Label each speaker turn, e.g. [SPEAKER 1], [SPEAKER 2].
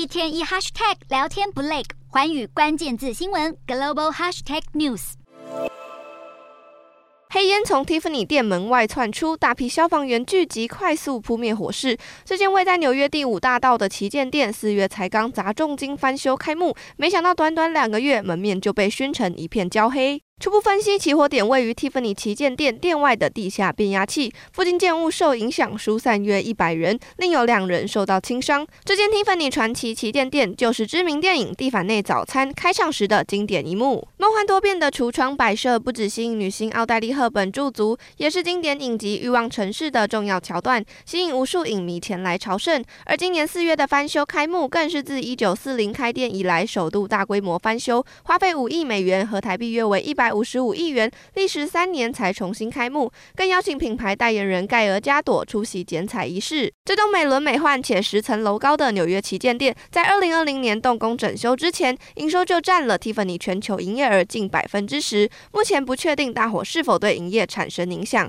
[SPEAKER 1] 一天一 hashtag 聊天不累，寰宇关键字新闻 global hashtag news。
[SPEAKER 2] 黑烟从 Tiffany 店门外窜出，大批消防员聚集，快速扑灭火势。这间位在纽约第五大道的旗舰店，四月才刚砸重金翻修开幕，没想到短短两个月，门面就被熏成一片焦黑。初步分析，起火点位于 Tiffany 旗舰店店外的地下变压器，附近建物受影响疏散约一百人，另有两人受到轻伤。这间 Tiffany 传奇旗舰店就是知名电影《蒂凡内早餐》开场时的经典一幕。梦幻多变的橱窗摆设不只吸引女星奥黛丽·赫本驻足，也是经典影集《欲望城市》的重要桥段，吸引无数影迷前来朝圣。而今年四月的翻修开幕，更是自一九四零开店以来首度大规模翻修，花费五亿美元，合台币约为一百百。五十五亿元，历时三年才重新开幕，更邀请品牌代言人盖尔加朵出席剪彩仪式。这栋美轮美奂且十层楼高的纽约旗舰店，在二零二零年动工整修之前，营收就占了 Tiffany 全球营业额近百分之十。目前不确定大火是否对营业产生影响。